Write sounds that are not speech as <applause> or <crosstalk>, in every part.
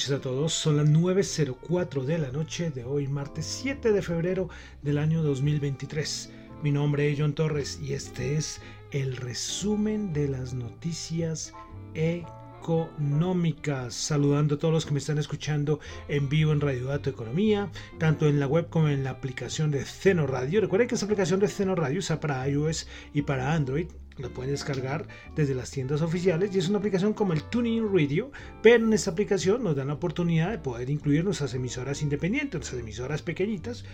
Noches a todos, son las 9.04 de la noche de hoy, martes 7 de febrero del año 2023. Mi nombre es John Torres y este es el resumen de las noticias económicas. Saludando a todos los que me están escuchando en vivo en Radio Dato Economía, tanto en la web como en la aplicación de Ceno Radio. Recuerden que esa aplicación de Ceno Radio está para iOS y para Android la pueden descargar desde las tiendas oficiales y es una aplicación como el Tuning Radio, pero en esta aplicación nos dan la oportunidad de poder incluir nuestras emisoras independientes, nuestras emisoras pequeñitas.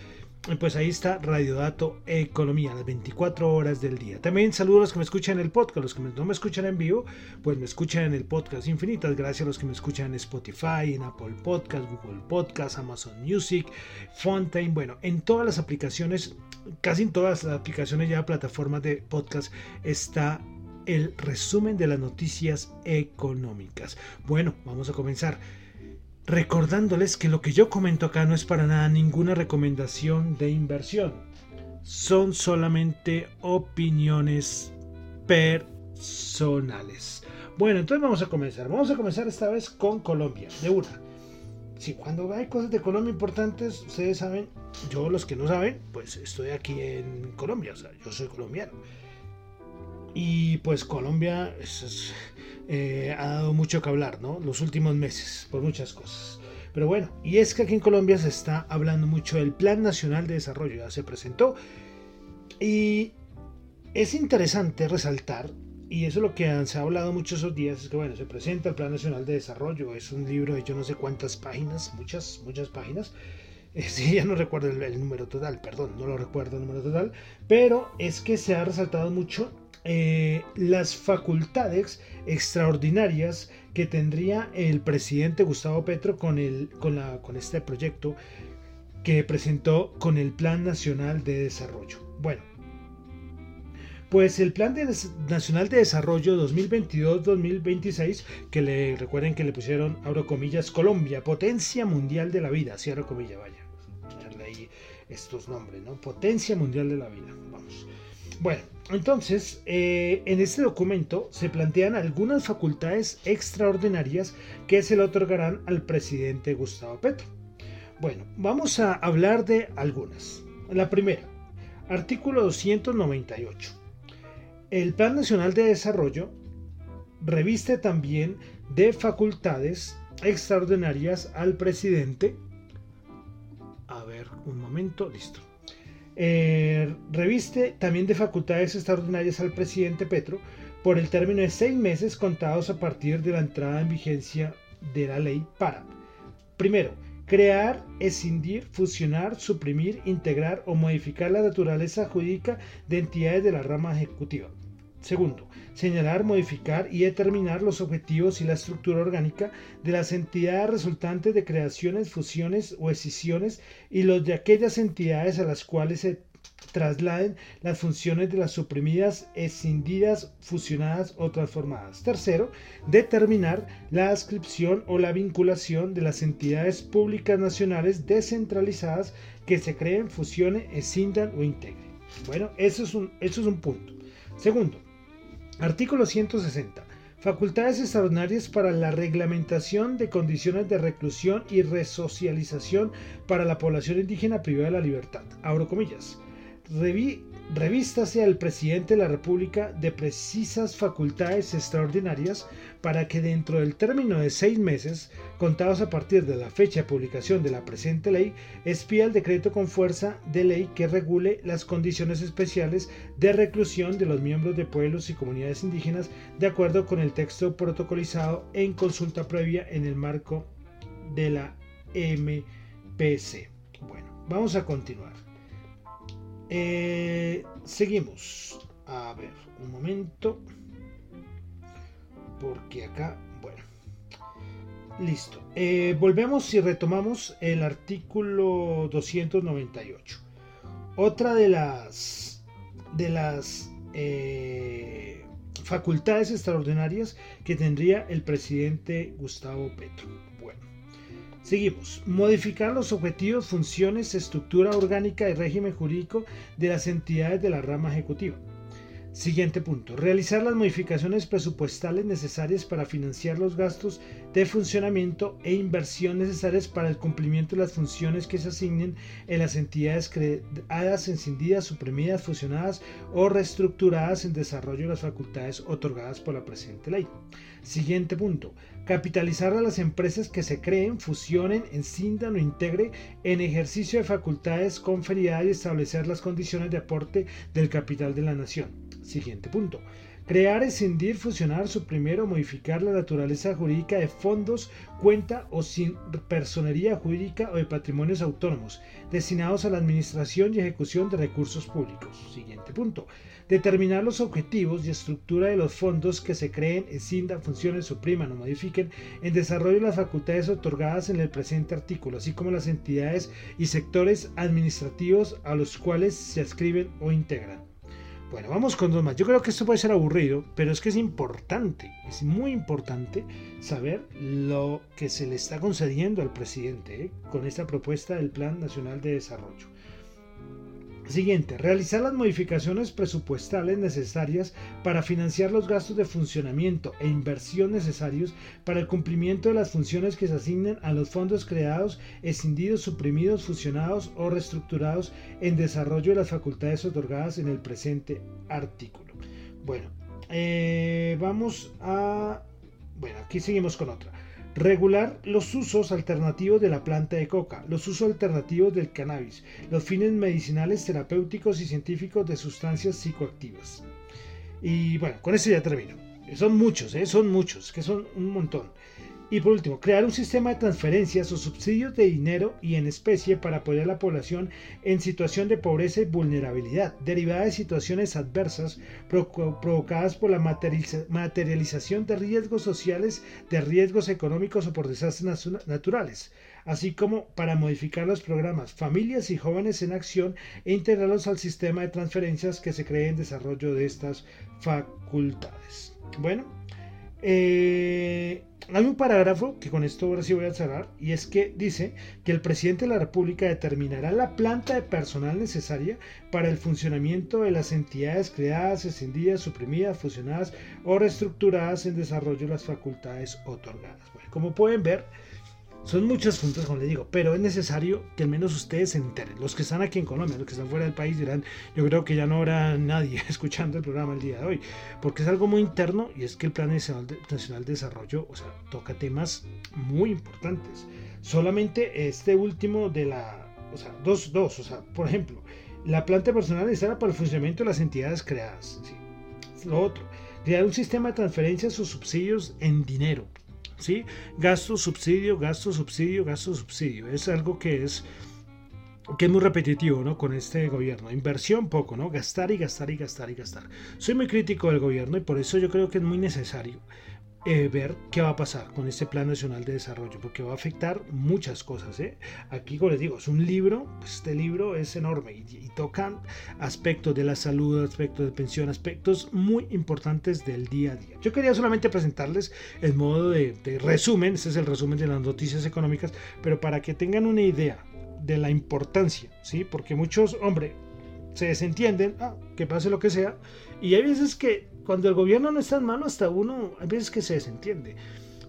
Pues ahí está Radio Dato Economía, las 24 horas del día. También saludo a los que me escuchan en el podcast, los que no me escuchan en vivo, pues me escuchan en el podcast infinitas. Gracias a los que me escuchan en Spotify, en Apple Podcast, Google Podcast, Amazon Music, Fontaine, bueno, en todas las aplicaciones casi en todas las aplicaciones ya plataformas de podcast está el resumen de las noticias económicas. Bueno, vamos a comenzar. Recordándoles que lo que yo comento acá no es para nada ninguna recomendación de inversión. Son solamente opiniones personales. Bueno, entonces vamos a comenzar. Vamos a comenzar esta vez con Colombia, de una si cuando hay cosas de Colombia importantes, ustedes saben, yo los que no saben, pues estoy aquí en Colombia, o sea, yo soy colombiano. Y pues Colombia eh, ha dado mucho que hablar, ¿no? Los últimos meses, por muchas cosas. Pero bueno, y es que aquí en Colombia se está hablando mucho del Plan Nacional de Desarrollo, ya se presentó. Y es interesante resaltar y eso es lo que se ha hablado muchos esos días, es que bueno, se presenta el Plan Nacional de Desarrollo, es un libro de yo no sé cuántas páginas, muchas, muchas páginas. <laughs> Sí, ya no recuerdo el, número total, perdón, no lo recuerdo el número total, pero es que se ha resaltado mucho eh, las facultades extraordinarias que tendría el presidente Gustavo Petro con, el, con, la, con este proyecto que presentó con el Plan Nacional de Desarrollo. Bueno, pues el Plan Nacional de Desarrollo 2022-2026, que le recuerden que le pusieron, abro comillas, Colombia, potencia mundial de la vida, cierro comillas, vaya, ponerle ahí estos nombres, ¿no? Potencia mundial de la vida, vamos. Bueno, entonces, eh, en este documento se plantean algunas facultades extraordinarias que se le otorgarán al presidente Gustavo Petro. Bueno, vamos a hablar de algunas. La primera, artículo 298 el Plan Nacional de Desarrollo reviste también de facultades extraordinarias al presidente. A ver, un momento, listo. Eh, reviste también de facultades extraordinarias al presidente Petro por el término de seis meses contados a partir de la entrada en vigencia de la ley para, primero, crear, escindir, fusionar, suprimir, integrar o modificar la naturaleza jurídica de entidades de la rama ejecutiva. Segundo, señalar, modificar y determinar los objetivos y la estructura orgánica de las entidades resultantes de creaciones, fusiones o escisiones y los de aquellas entidades a las cuales se trasladen las funciones de las suprimidas, escindidas, fusionadas o transformadas. Tercero, determinar la adscripción o la vinculación de las entidades públicas nacionales descentralizadas que se creen, fusionen, escindan o integren. Bueno, eso es un, eso es un punto. Segundo, artículo 160. Facultades extraordinarias para la reglamentación de condiciones de reclusión y resocialización para la población indígena privada de la libertad. Abro comillas revístase al presidente de la República de precisas facultades extraordinarias para que dentro del término de seis meses, contados a partir de la fecha de publicación de la presente ley, expía el decreto con fuerza de ley que regule las condiciones especiales de reclusión de los miembros de pueblos y comunidades indígenas de acuerdo con el texto protocolizado en consulta previa en el marco de la MPC. Bueno, vamos a continuar. Eh, seguimos. A ver, un momento. porque acá, bueno, listo. Eh, volvemos y retomamos el artículo 298. Otra de las de las eh, facultades extraordinarias que tendría el presidente Gustavo Petro. Seguimos. Modificar los objetivos, funciones, estructura orgánica y régimen jurídico de las entidades de la rama ejecutiva Siguiente punto. Realizar las modificaciones presupuestales necesarias para financiar los gastos de funcionamiento e inversión necesarias para el cumplimiento de las funciones que se asignen en las entidades creadas, encendidas, suprimidas, fusionadas o reestructuradas en desarrollo de las facultades otorgadas por la presente ley. Siguiente punto. Capitalizar a las empresas que se creen, fusionen, enciendan o integre en ejercicio de facultades conferidas y establecer las condiciones de aporte del capital de la nación. Siguiente punto. Crear, escindir, fusionar, suprimir o modificar la naturaleza jurídica de fondos, cuenta o sin personería jurídica o de patrimonios autónomos destinados a la administración y ejecución de recursos públicos. Siguiente punto. Determinar los objetivos y estructura de los fondos que se creen, escindan, funcionen, supriman o modifiquen en desarrollo de las facultades otorgadas en el presente artículo, así como las entidades y sectores administrativos a los cuales se adscriben o integran. Bueno, vamos con dos más. Yo creo que esto puede ser aburrido, pero es que es importante, es muy importante saber lo que se le está concediendo al presidente ¿eh? con esta propuesta del Plan Nacional de Desarrollo. Siguiente, realizar las modificaciones presupuestales necesarias para financiar los gastos de funcionamiento e inversión necesarios para el cumplimiento de las funciones que se asignen a los fondos creados, escindidos, suprimidos, fusionados o reestructurados en desarrollo de las facultades otorgadas en el presente artículo. Bueno, eh, vamos a... Bueno, aquí seguimos con otra. Regular los usos alternativos de la planta de coca, los usos alternativos del cannabis, los fines medicinales, terapéuticos y científicos de sustancias psicoactivas. Y bueno, con eso ya termino. Son muchos, ¿eh? son muchos, que son un montón. Y por último, crear un sistema de transferencias o subsidios de dinero y en especie para apoyar a la población en situación de pobreza y vulnerabilidad, derivada de situaciones adversas provocadas por la materialización de riesgos sociales, de riesgos económicos o por desastres naturales, así como para modificar los programas Familias y Jóvenes en Acción e integrarlos al sistema de transferencias que se cree en desarrollo de estas facultades. Bueno, eh, hay un parágrafo que con esto ahora sí voy a cerrar y es que dice que el presidente de la República determinará la planta de personal necesaria para el funcionamiento de las entidades creadas, escindidas, suprimidas, fusionadas o reestructuradas en desarrollo de las facultades otorgadas. como pueden ver, son muchos puntos, como les digo, pero es necesario que al menos ustedes se enteren. Los que están aquí en Colombia, los que están fuera del país dirán, yo creo que ya no habrá nadie <laughs> escuchando el programa el día de hoy, porque es algo muy interno y es que el Plan Nacional de, Desarrollo, o sea, toca temas muy importantes. Solamente este último de la, o sea, dos, dos, o sea, por ejemplo, la planta personal necesaria para el funcionamiento de las entidades creadas. Lo otro, crear un sistema de transferencias o subsidios en dinero Gasto, subsidio, gasto, subsidio, gasto, subsidio. Es algo que es que es muy repetitivo, ¿no? Con este gobierno. Inversión poco, ¿no? Gastar y gastar y gastar y gastar. Soy muy crítico del gobierno y por eso yo creo que es muy necesario eh, ver qué va a pasar con este Plan Nacional de Desarrollo, porque va a afectar muchas cosas. ¿eh? Aquí, como les digo, es un libro, pues este libro es enorme y, y tocan aspectos de la salud, aspectos de pensión, aspectos muy importantes del día a día. Yo quería solamente presentarles el modo de, de resumen, este es el resumen de las noticias económicas, pero para que tengan una idea de la importancia, ¿sí? Porque muchos, hombre, se desentienden, ah, que pase lo que sea, y hay veces que cuando el gobierno no está en mano, hasta uno, hay veces que se desentiende.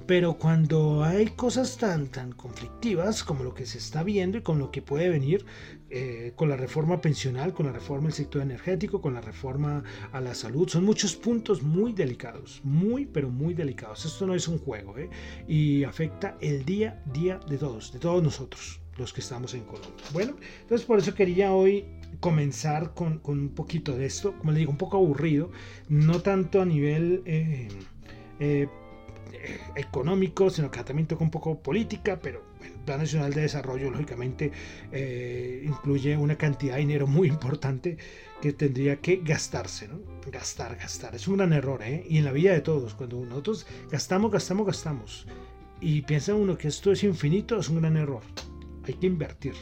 Pero cuando hay cosas tan, tan conflictivas como lo que se está viendo y con lo que puede venir eh, con la reforma pensional, con la reforma del sector energético, con la reforma a la salud, son muchos puntos muy delicados, muy, pero muy delicados. Esto no es un juego ¿eh? y afecta el día a día de todos, de todos nosotros, los que estamos en Colombia. Bueno, entonces por eso quería hoy comenzar con, un poquito de esto, como le digo, un poco aburrido, no tanto a nivel eh, eh, económico, sino que también toca un poco política, pero el Plan Nacional de Desarrollo, lógicamente, eh, incluye una cantidad de dinero muy importante que tendría que gastarse, ¿no? Gastar, gastar. Es un gran error. Y en la vida de todos, cuando nosotros gastamos, gastamos, gastamos, y piensa uno que esto es infinito, es un gran error. Hay que invertir.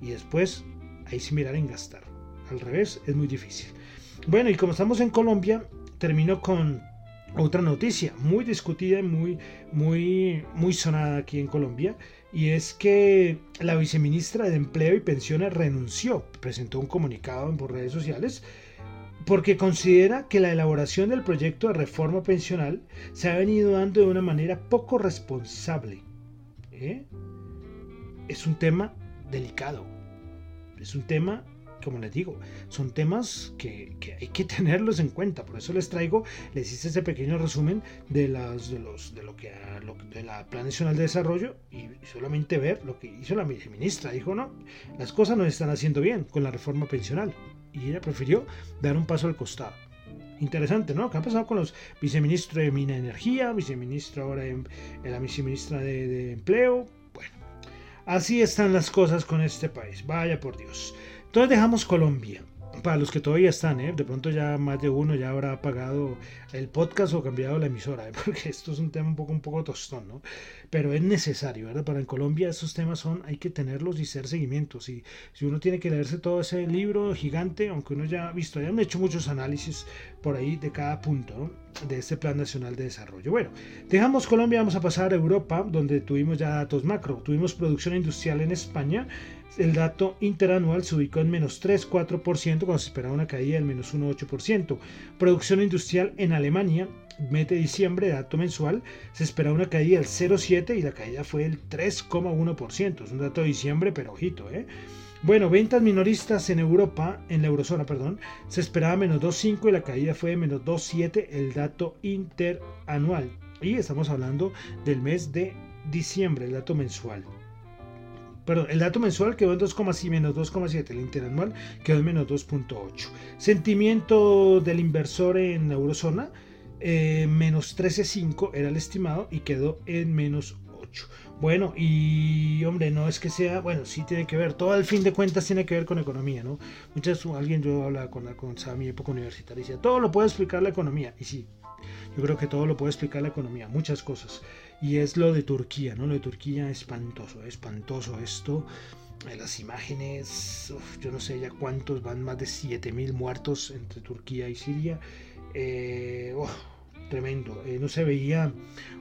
Y después, ahí sí mirar en gastar. Al revés, es muy difícil. Bueno, y como estamos en Colombia, termino con otra noticia muy discutida muy, muy, muy sonada aquí en Colombia. Y es que la viceministra de Empleo y Pensiones renunció, presentó un comunicado en redes sociales porque considera que la elaboración del proyecto de reforma pensional se ha venido dando de una manera poco responsable. ¿eh? Es un tema delicado, es un tema como les digo, son temas que, hay que <laughs> tenerlos en cuenta. Por eso les traigo, les hice ese pequeño resumen de, las, de, los, de lo que de la Plan Nacional de Desarrollo y solamente ver lo que hizo la ministra. Dijo, no, las cosas no están haciendo bien con la reforma pensional. Y ella prefirió dar un paso al costado. Interesante, ¿no? ¿Qué ha pasado con los viceministros de Mina Energía, viceministro ahora en, la viceministra de, de Empleo? Así están las cosas con este país. Vaya por Dios. Entonces dejamos Colombia. Para los que todavía están, ¿eh? de pronto ya más de uno ya habrá apagado el podcast o cambiado la emisora, ¿eh? <laughs> porque esto es un tema un poco, un poco tostón, ¿no? Pero es necesario, ¿verdad? Para en Colombia esos temas son, hay que tenerlos y ser seguimientos. Y si uno tiene que leerse todo ese libro gigante, aunque uno ya ha visto, ya han hecho muchos análisis por ahí de cada punto de este Plan Nacional de Desarrollo. Bueno, dejamos Colombia, vamos a pasar a Europa, donde tuvimos ya datos macro. Tuvimos producción industrial en España el dato interanual se ubicó en menos 3,4% cuando se esperaba una caída del menos 1,8%. Producción industrial en Alemania, mes de diciembre, dato mensual, se esperaba una caída del 0,7% y la caída fue del 3,1%. Es un dato de diciembre, pero ojito, ¿eh? Bueno, ventas minoristas en Europa, en la eurozona, perdón, se esperaba menos 2,5 y la caída fue de menos 2,7 el dato interanual. Y estamos hablando del mes de diciembre, el dato mensual. Perdón, el dato mensual quedó en 2,7 menos 2,7, el interanual quedó en menos 2,8. Sentimiento del inversor en eurozona, eh, menos 13,5 era el estimado y quedó en menos 8. Bueno, y hombre, no es que sea, bueno, sí tiene que ver, todo al fin de cuentas tiene que ver con economía, ¿no? Muchas, alguien yo hablaba con, con mi época universitaria decía, todo lo puede explicar la economía, y sí, yo creo que todo lo puede explicar la economía, muchas cosas y es lo de Turquía, ¿no? Lo de Turquía espantoso, espantoso esto. Las imágenes, yo no sé ya cuántos, van más de 7.000 muertos entre Turquía y Siria. Eh, tremendo. Eh, no se veía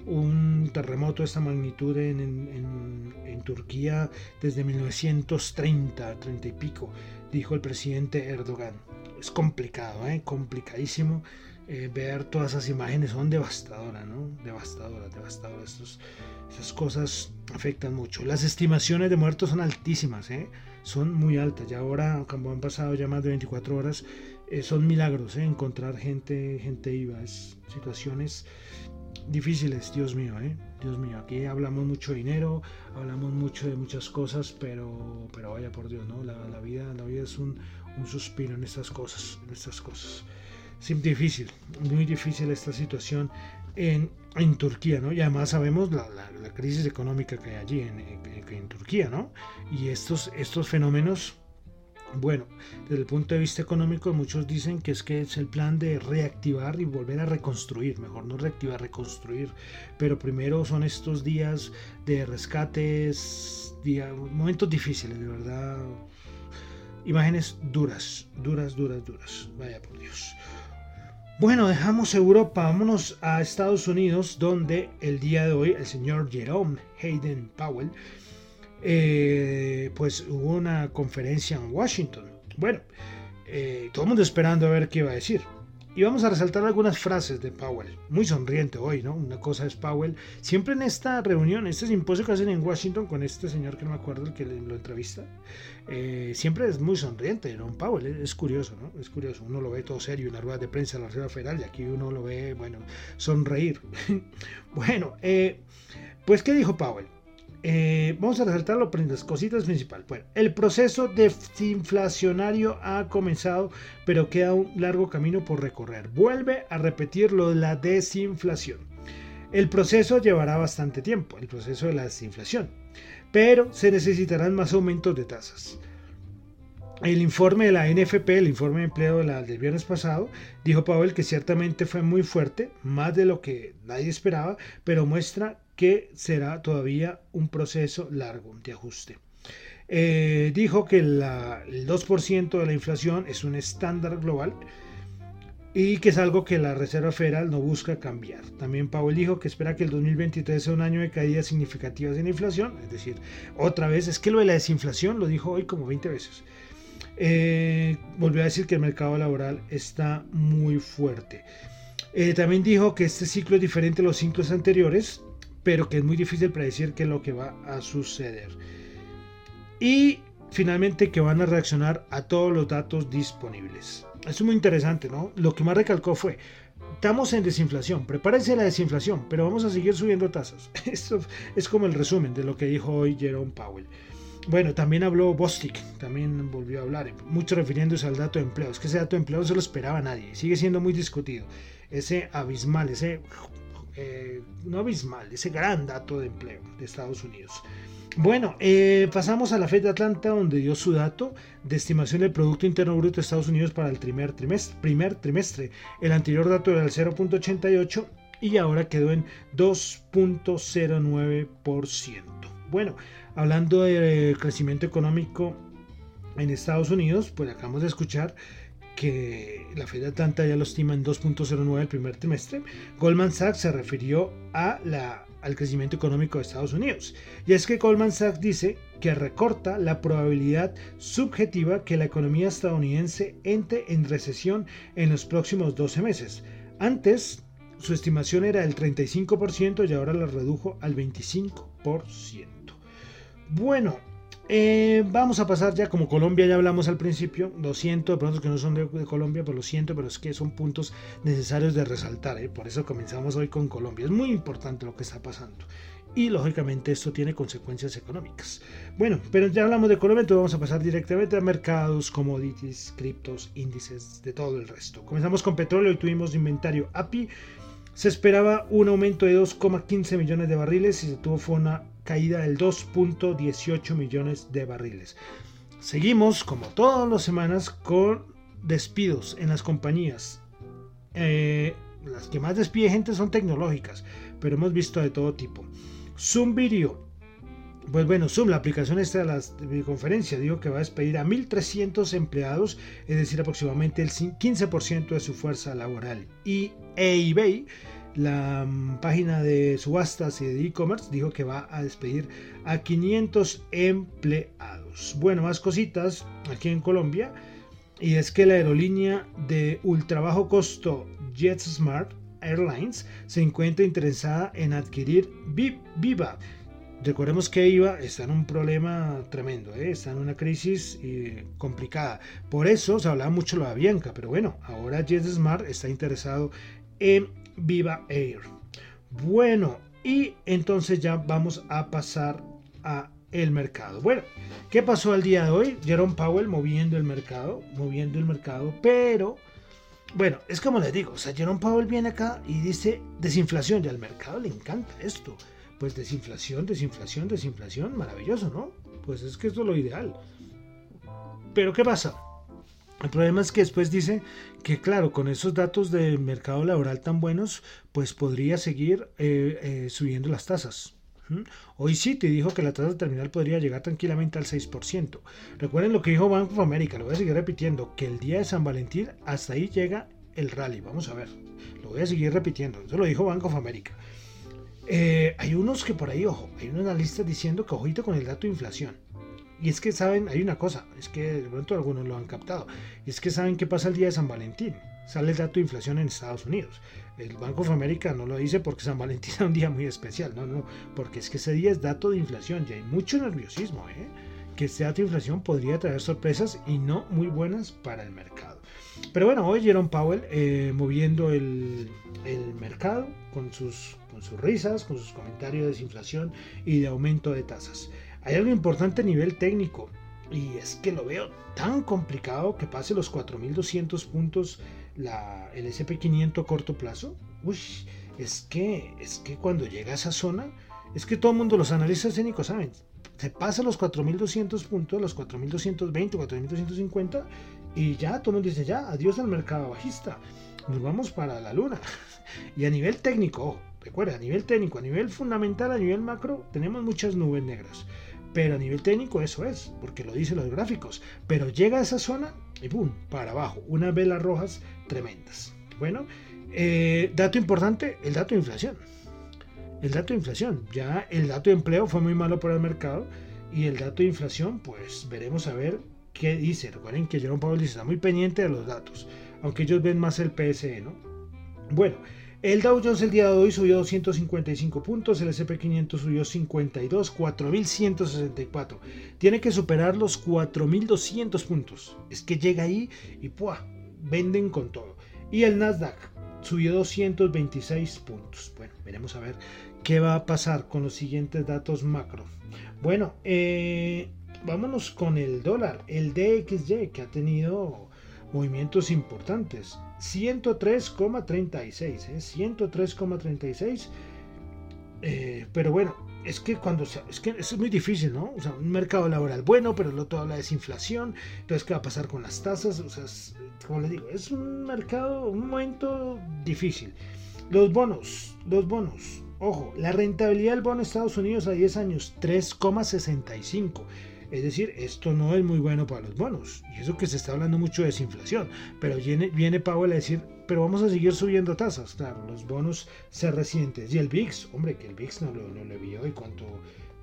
un terremoto de esta magnitud en, en, en, Turquía desde 1930, 30 y pico, dijo el presidente Erdogan. Es complicado, ¿eh? complicadísimo. Eh, ver todas esas imágenes son devastadoras, ¿no? Devastadoras, devastadoras. esas cosas afectan mucho. Las estimaciones de muertos son altísimas, ¿eh? Son muy altas. Ya ahora, como han pasado ya más de 24 horas, eh, son milagros, ¿eh? Encontrar gente, gente viva. Es situaciones difíciles, Dios mío, ¿eh? Dios mío, aquí hablamos mucho de dinero, hablamos mucho de muchas cosas, pero, pero vaya por Dios, ¿no? La, la vida, la vida es un, un suspiro en estas cosas, en estas cosas es difícil, muy difícil esta situación en, en Turquía, ¿no? Y además sabemos la, la, crisis económica que hay allí en, en, Turquía, ¿no? Y estos, estos fenómenos, bueno, desde el punto de vista económico, muchos dicen que es que es el plan de reactivar y volver a reconstruir, mejor no reactivar, reconstruir, pero primero son estos días de rescates, momentos difíciles, de verdad. Imágenes duras, duras, duras, duras. Vaya por Dios. Bueno, dejamos Europa, vámonos a Estados Unidos, donde el día de hoy el señor Jerome Hayden Powell, eh, pues hubo una conferencia en Washington. Bueno, eh, todo el mundo esperando a ver qué iba a decir. Y vamos a resaltar algunas frases de Powell. Muy sonriente hoy, ¿no? Una cosa es Powell. Siempre en esta reunión, este simposio que hacen en Washington con este señor que no me acuerdo el que lo entrevista, eh, siempre es muy sonriente, ¿no? Powell. Es, curioso, ¿no? Es curioso. Uno lo ve todo serio en la rueda de prensa de la Reserva Federal y aquí uno lo ve, bueno, sonreír. <laughs> bueno, eh, pues, ¿qué dijo Powell? Eh, vamos a resaltar las cositas principales. Bueno, el proceso desinflacionario ha comenzado, pero queda un largo camino por recorrer. Vuelve a repetir lo de la desinflación. El proceso llevará bastante tiempo, el proceso de la desinflación, pero se necesitarán más aumentos de tasas. El informe de la NFP, el informe de empleo del viernes pasado, dijo Powell que ciertamente fue muy fuerte, más de lo que nadie esperaba, pero muestra que será todavía un proceso largo de ajuste. Eh, dijo que el 2% de la inflación es un estándar global y que es algo que la Reserva Federal no busca cambiar. También Powell dijo que espera que el 2023 sea un año de caídas significativas en la inflación, es decir, otra vez, es que lo de la desinflación lo dijo hoy como 20 veces. Eh, volvió a decir que el mercado laboral está muy fuerte. Eh, también dijo que este ciclo es diferente a los ciclos anteriores, pero que es muy difícil predecir qué es lo que va a suceder. Y finalmente que van a reaccionar a todos los datos disponibles. es muy interesante, ¿no? Lo que más recalcó fue, estamos en desinflación, prepárense a la desinflación, pero vamos a seguir subiendo tasas. <laughs> Esto es como el resumen de lo que dijo hoy Jerome Powell. Bueno, también habló Bostic, también volvió a hablar, mucho refiriéndose al dato de empleo. Es que ese dato de empleo no se lo esperaba nadie, sigue siendo muy discutido. Ese abismal, ese, eh, no abismal, ese gran dato de empleo de Estados Unidos. Bueno, eh, pasamos a la Fed de Atlanta, donde dio su dato de estimación del Producto Interno Bruto de Estados Unidos para el primer trimestre. Primer trimestre. El anterior dato era el 0.88 y ahora quedó en 2.09%. Bueno, hablando de crecimiento económico en Estados Unidos, pues acabamos de escuchar que la Fed Atlanta ya lo estima en 2.09 el primer trimestre. Goldman Sachs se refirió a la al crecimiento económico de Estados Unidos. Y es que Goldman Sachs dice que recorta la probabilidad subjetiva que la economía estadounidense entre en recesión en los próximos 12 meses. Antes, su estimación era del 35% y ahora la redujo al 25%. Bueno, eh, vamos a pasar ya, como Colombia ya hablamos al principio, lo siento, de pronto que no son de, Colombia, pero lo siento, pero es que son puntos necesarios de resaltar, ¿eh? por eso comenzamos hoy con Colombia. Es muy importante lo que está pasando. Y lógicamente esto tiene consecuencias económicas. Bueno, pero ya hablamos de Colombia, entonces vamos a pasar directamente a mercados, commodities, criptos, índices, de todo el resto. Comenzamos con petróleo y tuvimos inventario API. Se esperaba un aumento de 2,15 millones de barriles y se tuvo fue una caída del 2.18 millones de barriles. Seguimos, como todas las semanas, con despidos en las compañías. Eh, las que más despide gente son tecnológicas, pero hemos visto de todo tipo. Zoom Video. Pues bueno, Zoom, la aplicación esta de la videoconferencia, dijo que va a despedir a 1.300 empleados, es decir, aproximadamente el 15% de su fuerza laboral. Y eBay la mm, página de subastas y de e-commerce dijo que va a despedir a 500 empleados. Bueno, más cositas aquí en Colombia. Y es que la aerolínea de ultra bajo costo JetSmart Airlines se encuentra interesada en adquirir Viva. Recordemos que IVA está en un problema tremendo, ¿eh? está en una crisis eh, complicada. Por eso se hablaba mucho de la Bianca, pero bueno, ahora JetSmart está interesado en Viva Air. Bueno, y entonces ya vamos a pasar a el mercado. Bueno, ¿qué pasó el día de hoy? Jerome Powell moviendo el mercado, moviendo el mercado, pero bueno, es como les digo, o sea, Jerome Powell viene acá y dice desinflación, y al mercado le encanta esto. Pues desinflación, desinflación, desinflación, maravilloso, ¿no? Pues es que esto es lo ideal. Pero ¿qué pasa? El problema es que después dice que, claro, con esos datos de mercado laboral tan buenos, pues podría seguir eh, eh, subiendo las tasas. Hoy sí te dijo que la tasa terminal podría llegar tranquilamente al 6%. Recuerden lo que dijo Bank of America, lo voy a seguir repitiendo, que el día de San Valentín hasta ahí llega el rally. Vamos a ver, lo voy a seguir repitiendo. Eso lo dijo Bank of America. Eh, hay unos que por ahí, ojo, hay unos analistas diciendo que ojito con el dato de inflación. Y es que saben, hay una cosa, es que de pronto algunos lo han captado, y es que saben qué pasa el día de San Valentín. Sale el dato de inflación en Estados Unidos. El Banco of America no lo dice porque San Valentín es un día muy especial, no, no, porque es que ese día es dato de inflación y hay mucho nerviosismo, ¿eh? que este dato de inflación podría traer sorpresas y no muy buenas para el mercado. Pero bueno, hoy Jerome Powell eh, moviendo el, el mercado con sus, con sus risas, con sus comentarios de desinflación y de aumento de tasas. Hay algo importante a nivel técnico y es que lo veo tan complicado que pase los 4.200 puntos la, el SP500 a corto plazo. Uy, es que, es que cuando llega a esa zona, es que todo el mundo, los analistas técnicos saben, se pasa los 4.200 puntos, los 4.220, 4.250 y ya todo el mundo dice, ya, adiós al mercado bajista, nos vamos para la luna. <laughs> Y a nivel técnico, recuerda, a nivel técnico, a nivel fundamental, a nivel macro, tenemos muchas nubes negras. Pero a nivel técnico eso es, porque lo dicen los gráficos. Pero llega a esa zona y ¡pum! Para abajo. Unas velas rojas tremendas. Bueno, eh, dato importante, el dato de inflación. El dato de inflación. Ya el dato de empleo fue muy malo para el mercado. Y el dato de inflación, pues veremos a ver qué dice. Recuerden que Jerome Powell está muy pendiente de los datos. Aunque ellos ven más el PSE, ¿no? Bueno, el Dow Jones el día de hoy subió 255 puntos, el SP500 subió 52, 4164. Tiene que superar los 4200 puntos. Es que llega ahí y ¡pua! venden con todo. Y el Nasdaq subió 226 puntos. Bueno, veremos a ver qué va a pasar con los siguientes datos macro. Bueno, eh, vámonos con el dólar, el DXY que ha tenido movimientos importantes. 103,36, 103,36. ¿eh? eh, pero bueno, es que cuando es que es muy difícil, ¿no? O sea, un mercado laboral bueno, pero el otro habla de desinflación. Entonces, ¿qué va a pasar con las tasas? O sea, como le digo, es un mercado, un momento difícil. Los bonos, los bonos. Ojo, la rentabilidad del bono de Estados Unidos a 10 años, 3,65. Es decir, esto no es muy bueno para los bonos. Y eso que se está hablando mucho de desinflación. Pero viene, viene Powell a decir, pero vamos a seguir subiendo tasas. Claro, los bonos se recientes. Y el VIX, hombre, que el VIX no lo, no lo vio y cuánto,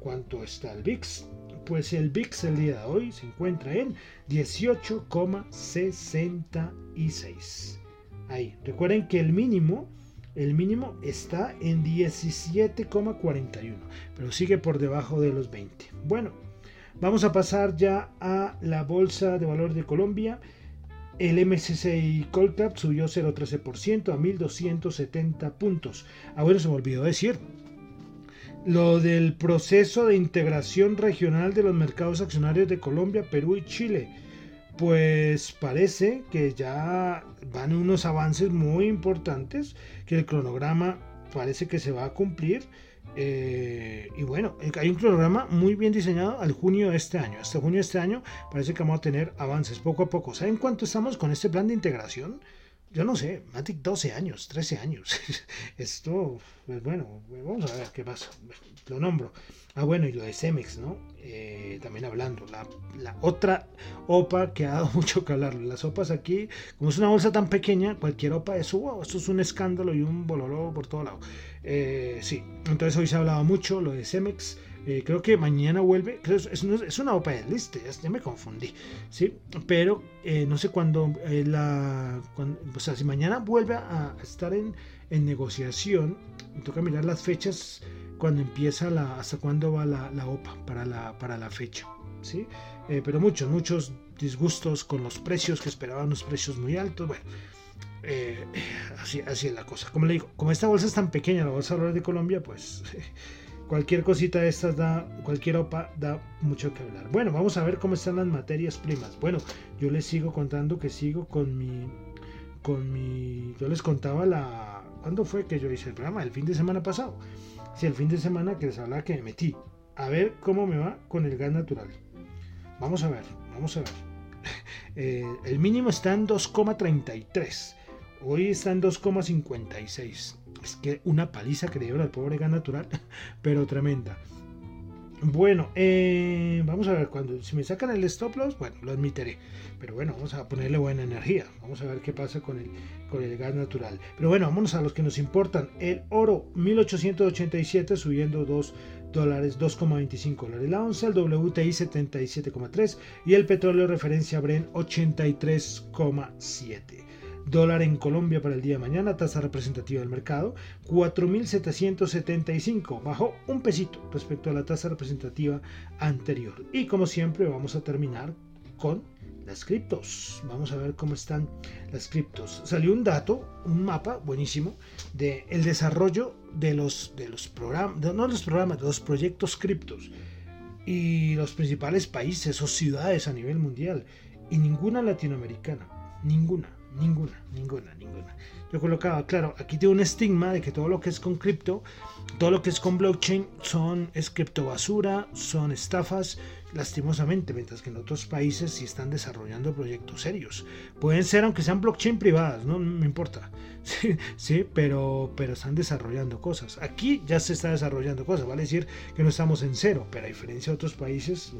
cuánto está el VIX. Pues el VIX el día de hoy se encuentra en 18,66. Ahí. Recuerden que el mínimo, el mínimo está en 17,41, pero sigue por debajo de los 20. Bueno, Vamos a pasar ya a la Bolsa de Valor de Colombia. El MSCI Colcap subió 0,13% a 1.270 puntos. Ah, bueno, se me olvidó decir. Lo del proceso de integración regional de los mercados accionarios de Colombia, Perú y Chile. Pues parece que ya van unos avances muy importantes, que el cronograma parece que se va a cumplir eh, y bueno, eh, hay un programa muy bien diseñado al junio de este año. Hasta junio de este año parece que vamos a tener avances poco a poco. ¿Saben cuánto estamos con este plan de integración? Yo no sé, Matic 12 años, 13 años. <laughs> Esto, pues bueno, vamos a ver qué pasa. Lo nombro. Ah, bueno, y lo de Cemex, ¿no? Eh, también hablando, la, otra OPA que ha dado <laughs> mucho que hablar. Las OPAs aquí, como es una bolsa tan pequeña, cualquier OPA es, wow, esto es un escándalo y un bololo por todo lado. Eh, sí, entonces hoy se ha hablado mucho lo de Cemex. Eh, creo que mañana vuelve. es, una OPA de liste, ya, me confundí. ¿sí? Pero no sé cuándo, la, o sea, si mañana vuelve a estar en, en negociación, toca mirar las fechas cuando empieza la, hasta cuándo va la, OPA para la, para la fecha. ¿sí? Eh, pero muchos, muchos disgustos con los precios que esperaban los precios muy altos. Bueno, eh, así, así es la cosa. Como le digo, como esta bolsa es tan pequeña, la bolsa de de Colombia, pues <laughs> cualquier cosita de estas da, cualquier OPA da mucho que hablar. Bueno, vamos a ver cómo están las materias primas. Bueno, yo les sigo contando que sigo con mi, con mi, yo les contaba la, ¿cuándo fue que yo hice el programa? El fin de semana pasado si el fin de semana que les hablaba que me metí. A ver cómo me va con el gas natural. Vamos a ver, vamos a ver. <laughs> Eh, el mínimo está en 2,33. Hoy está en 2,56. Es que una paliza que le pobre gas natural, <laughs> pero tremenda. Bueno, eh, vamos a ver, cuando si me sacan el stop loss, bueno, lo admitiré. Pero bueno, vamos a ponerle buena energía. Vamos a ver qué pasa con el, con el gas natural. Pero bueno, vámonos a los que nos importan. El oro, 1887 subiendo 2 dólares, 2,25 dólares la onza. El WTI 77,3 y el petróleo referencia Bren 83,7 dólar en Colombia para el día de mañana, tasa representativa del mercado, 4.775, bajó un pesito respecto a la tasa representativa anterior. Y como siempre vamos a terminar con las criptos. Vamos a ver cómo están las criptos. Salió un dato, un mapa buenísimo de el desarrollo de los de los programas, no los programas, de los proyectos criptos y los principales países o ciudades a nivel mundial y ninguna latinoamericana, ninguna. Ninguna, ninguna, ninguna. yo colocaba, claro, aquí tiene un estigma de que todo lo que es con cripto, todo lo que es con blockchain son es criptobasura, son estafas, lastimosamente, mientras que en otros países sí están desarrollando proyectos serios. Pueden ser, aunque sean blockchain privadas, no, me importa. <laughs> Sí, sí, pero, pero están desarrollando cosas. Aquí ya se está desarrollando cosas, vale decir que no estamos en cero, pero a diferencia de otros países,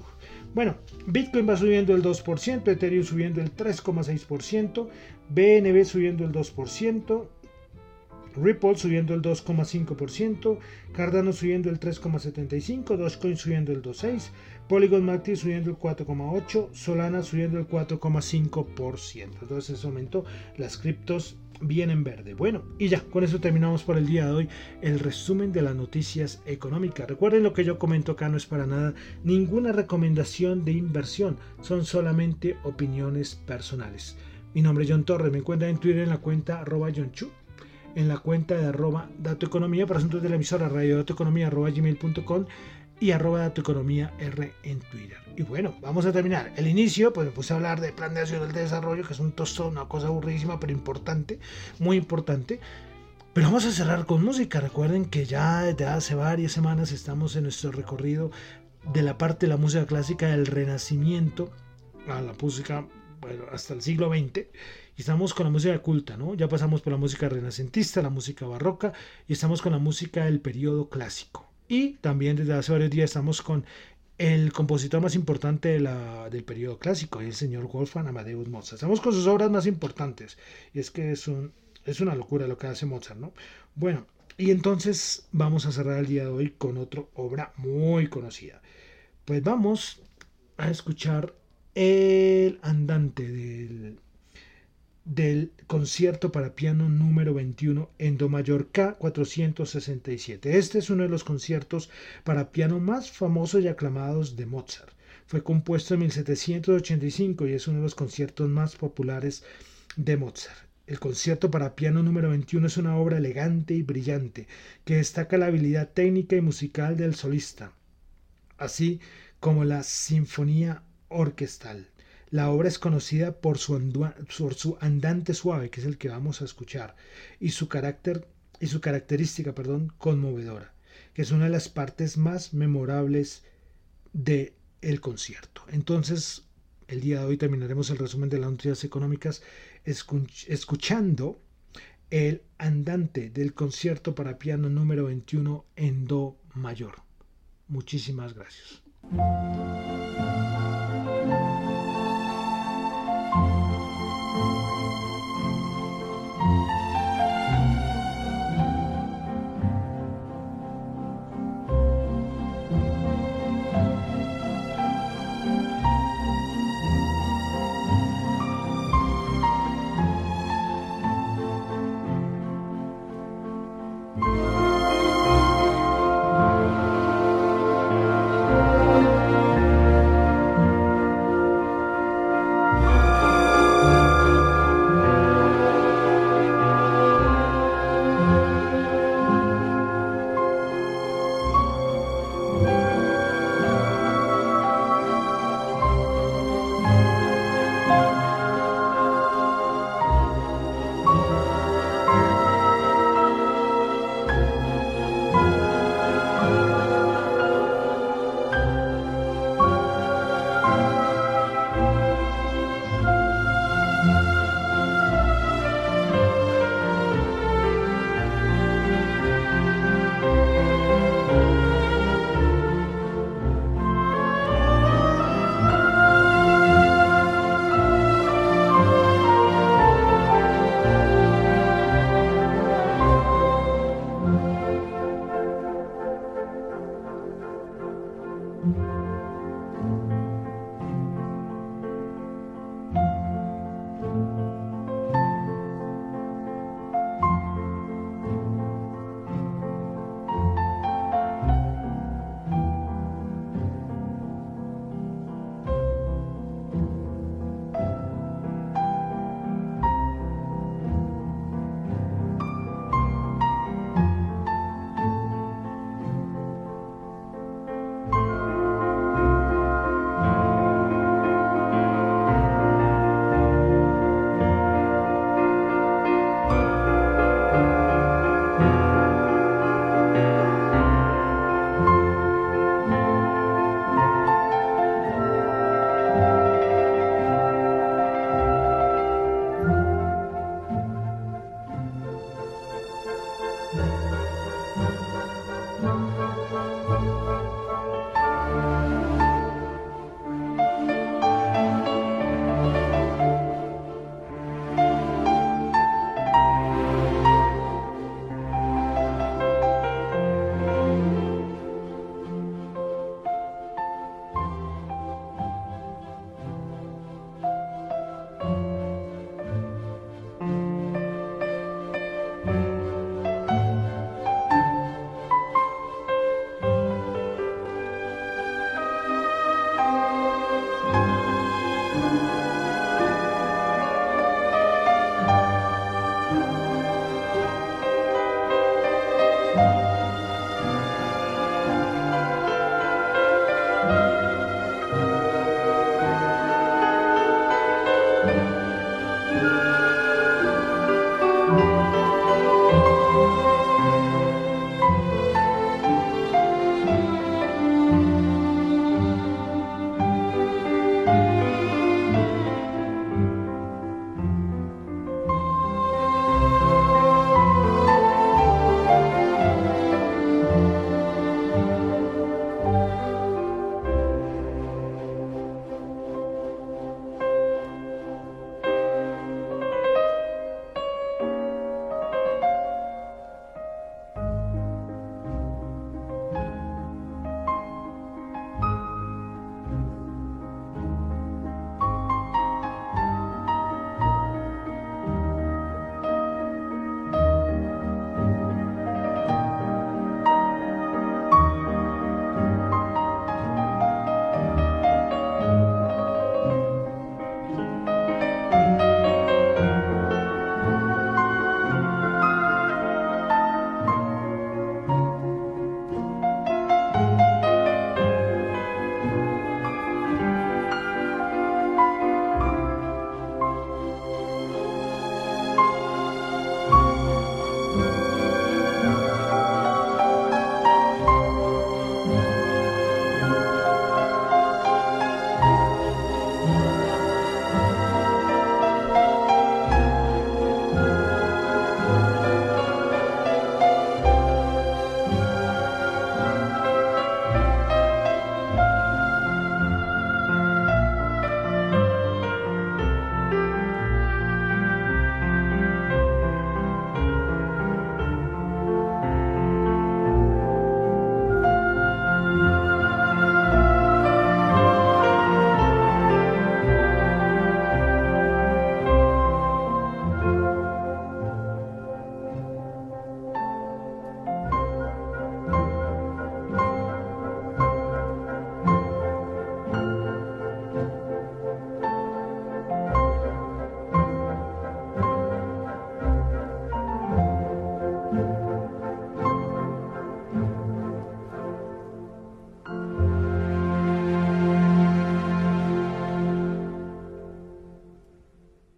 bueno, Bitcoin va subiendo el 2%, Ethereum subiendo el 3,6%, BNB subiendo el 2%, Ripple subiendo el 2,5%, Cardano subiendo el 3,75%, Dogecoin subiendo el 2,6%, Polygon Matic subiendo el 4,8%, Solana subiendo el 4,5%. Entonces ese momento las criptos vienen verde. Bueno, y ya, con eso terminamos por el día de hoy el resumen de las noticias económicas. Recuerden lo que yo comento acá no es para nada ninguna recomendación de inversión, son solamente opiniones personales. Mi nombre es John Torres, me encuentran en Twitter en la cuenta arroba John Chu en la cuenta de arroba datoeconomía para asuntos de la emisora radio y arroba datoeconomía r en Twitter. Y bueno, vamos a terminar. El inicio, pues me puse a hablar de plan nacional de desarrollo, que es un tostón, una cosa aburridísima, pero importante, muy importante. Pero vamos a cerrar con música. Recuerden que ya desde hace varias semanas estamos en nuestro recorrido de la parte de la música clásica del Renacimiento a la música bueno, hasta el siglo XX y estamos con la música culta, ¿no? Ya pasamos por la música renacentista, la música barroca y estamos con la música del periodo clásico. Y también desde hace varios días estamos con el compositor más importante de la, del periodo clásico, el señor Wolfgang Amadeus Mozart. Estamos con sus obras más importantes y es que es, un, es una locura lo que hace Mozart, ¿no? Bueno, y entonces vamos a cerrar el día de hoy con otra obra muy conocida. Pues vamos a escuchar el andante del del concierto para piano número 21 en Do mayor K 467. Este es uno de los conciertos para piano más famosos y aclamados de Mozart. Fue compuesto en 1785 y es uno de los conciertos más populares de Mozart. El concierto para piano número 21 es una obra elegante y brillante que destaca la habilidad técnica y musical del solista, así como la sinfonía orquestal. La obra es conocida por su, andante suave, que es el que vamos a escuchar, y su carácter y su característica, perdón, conmovedora, que es una de las partes más memorables del el concierto. Entonces, el día de hoy terminaremos el resumen de las noticias económicas escuchando el andante del concierto para piano número 21 en Do mayor. Muchísimas gracias.